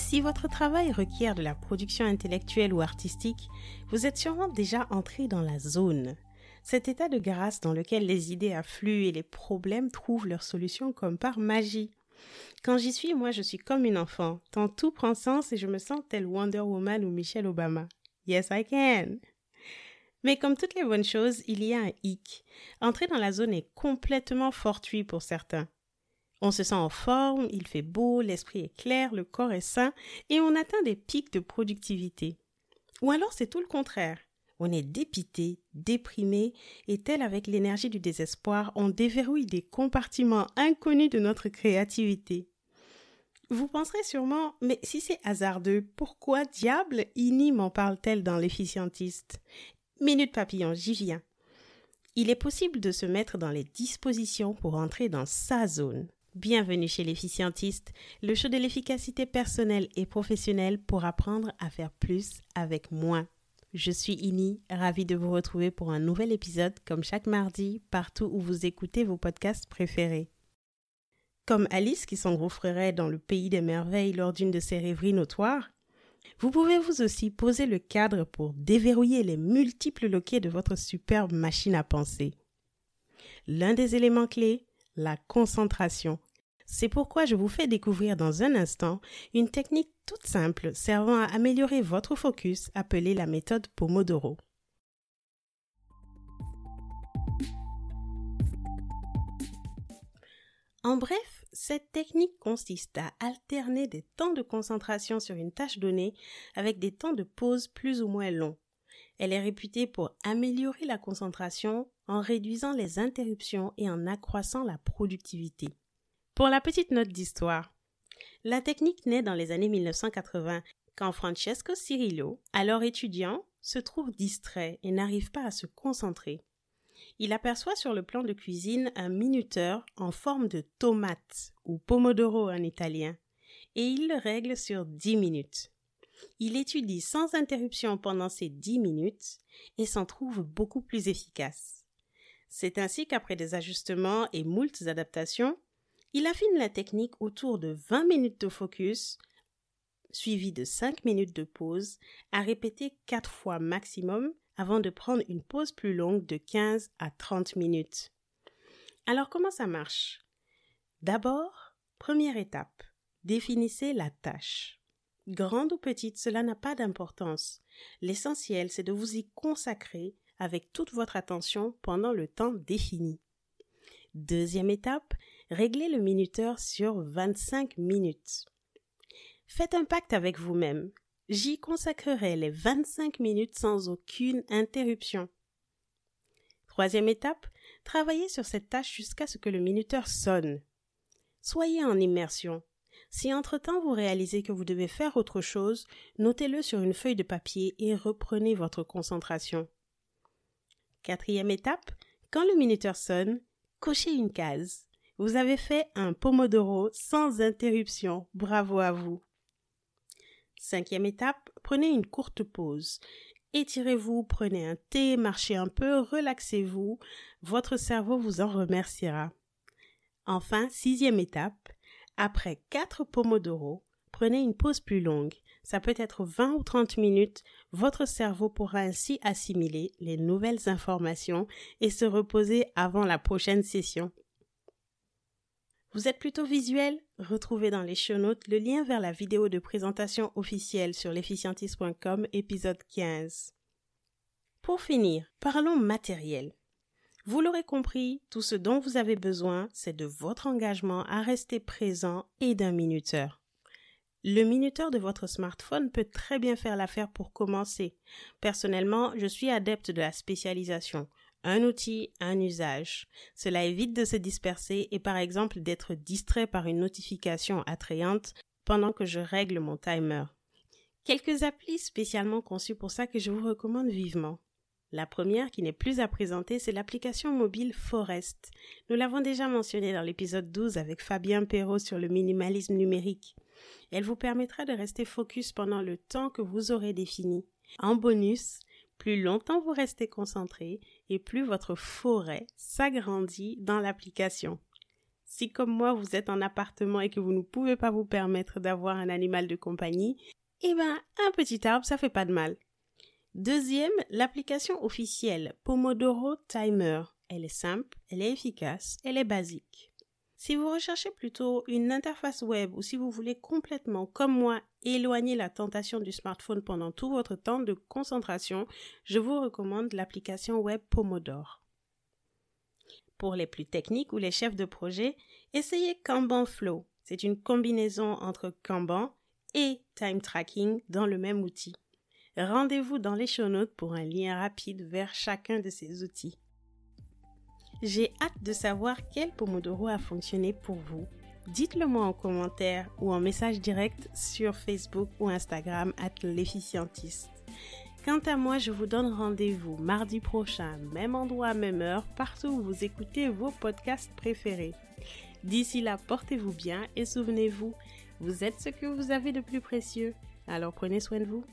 Si votre travail requiert de la production intellectuelle ou artistique, vous êtes sûrement déjà entré dans la zone. Cet état de grâce dans lequel les idées affluent et les problèmes trouvent leur solution comme par magie. Quand j'y suis, moi, je suis comme une enfant, tant tout prend sens et je me sens telle Wonder Woman ou Michelle Obama. Yes, I can. Mais comme toutes les bonnes choses, il y a un hic. Entrer dans la zone est complètement fortuit pour certains. On se sent en forme, il fait beau, l'esprit est clair, le corps est sain, et on atteint des pics de productivité. Ou alors c'est tout le contraire. On est dépité, déprimé, et tel avec l'énergie du désespoir, on déverrouille des compartiments inconnus de notre créativité. Vous penserez sûrement, mais si c'est hasardeux, pourquoi diable Ini m'en parle-t-elle dans l'efficientiste? Minute papillon, j'y viens. Il est possible de se mettre dans les dispositions pour entrer dans sa zone. Bienvenue chez l'efficientiste, le show de l'efficacité personnelle et professionnelle pour apprendre à faire plus avec moins. Je suis Ini, ravie de vous retrouver pour un nouvel épisode comme chaque mardi partout où vous écoutez vos podcasts préférés. Comme Alice qui s'engouffrerait dans le pays des merveilles lors d'une de ses rêveries notoires, vous pouvez vous aussi poser le cadre pour déverrouiller les multiples loquets de votre superbe machine à penser. L'un des éléments clés, la concentration, c'est pourquoi je vous fais découvrir dans un instant une technique toute simple servant à améliorer votre focus appelée la méthode Pomodoro. En bref, cette technique consiste à alterner des temps de concentration sur une tâche donnée avec des temps de pause plus ou moins longs. Elle est réputée pour améliorer la concentration en réduisant les interruptions et en accroissant la productivité. Pour la petite note d'histoire, la technique naît dans les années 1980 quand Francesco Cirillo, alors étudiant, se trouve distrait et n'arrive pas à se concentrer. Il aperçoit sur le plan de cuisine un minuteur en forme de tomate ou pomodoro en italien et il le règle sur dix minutes. Il étudie sans interruption pendant ces dix minutes et s'en trouve beaucoup plus efficace. C'est ainsi qu'après des ajustements et moultes adaptations, il affine la technique autour de 20 minutes de focus, suivi de 5 minutes de pause, à répéter 4 fois maximum avant de prendre une pause plus longue de 15 à 30 minutes. Alors comment ça marche? D'abord, première étape, définissez la tâche. Grande ou petite, cela n'a pas d'importance. L'essentiel, c'est de vous y consacrer avec toute votre attention pendant le temps défini. Deuxième étape, réglez le minuteur sur 25 minutes. Faites un pacte avec vous-même. J'y consacrerai les 25 minutes sans aucune interruption. Troisième étape, travaillez sur cette tâche jusqu'à ce que le minuteur sonne. Soyez en immersion. Si entre-temps vous réalisez que vous devez faire autre chose, notez-le sur une feuille de papier et reprenez votre concentration. Quatrième étape, quand le minuteur sonne, cochez une case. Vous avez fait un pomodoro sans interruption. Bravo à vous. Cinquième étape, prenez une courte pause. Étirez-vous, prenez un thé, marchez un peu, relaxez-vous. Votre cerveau vous en remerciera. Enfin, sixième étape, après quatre pomodoro, prenez une pause plus longue. Ça peut être 20 ou 30 minutes. Votre cerveau pourra ainsi assimiler les nouvelles informations et se reposer avant la prochaine session. Vous êtes plutôt visuel? Retrouvez dans les show notes le lien vers la vidéo de présentation officielle sur l'efficientiste.com épisode 15. Pour finir, parlons matériel. Vous l'aurez compris, tout ce dont vous avez besoin, c'est de votre engagement à rester présent et d'un minuteur. Le minuteur de votre smartphone peut très bien faire l'affaire pour commencer. Personnellement, je suis adepte de la spécialisation. Un outil, un usage. Cela évite de se disperser et par exemple d'être distrait par une notification attrayante pendant que je règle mon timer. Quelques applis spécialement conçues pour ça que je vous recommande vivement. La première qui n'est plus à présenter, c'est l'application mobile Forest. Nous l'avons déjà mentionné dans l'épisode 12 avec Fabien Perrault sur le minimalisme numérique. Elle vous permettra de rester focus pendant le temps que vous aurez défini. En bonus, plus longtemps vous restez concentré et plus votre forêt s'agrandit dans l'application. Si comme moi vous êtes en appartement et que vous ne pouvez pas vous permettre d'avoir un animal de compagnie, eh ben un petit arbre ça fait pas de mal. Deuxième, l'application officielle Pomodoro Timer. Elle est simple, elle est efficace, elle est basique. Si vous recherchez plutôt une interface web ou si vous voulez complètement, comme moi, éloigner la tentation du smartphone pendant tout votre temps de concentration, je vous recommande l'application web Pomodoro. Pour les plus techniques ou les chefs de projet, essayez Kanban Flow. C'est une combinaison entre Kanban et time tracking dans le même outil. Rendez-vous dans les show notes pour un lien rapide vers chacun de ces outils. J'ai hâte de savoir quel Pomodoro a fonctionné pour vous. Dites-le moi en commentaire ou en message direct sur Facebook ou Instagram at l'efficientiste. Quant à moi, je vous donne rendez-vous mardi prochain, même endroit, même heure, partout où vous écoutez vos podcasts préférés. D'ici là, portez-vous bien et souvenez-vous, vous êtes ce que vous avez de plus précieux. Alors prenez soin de vous.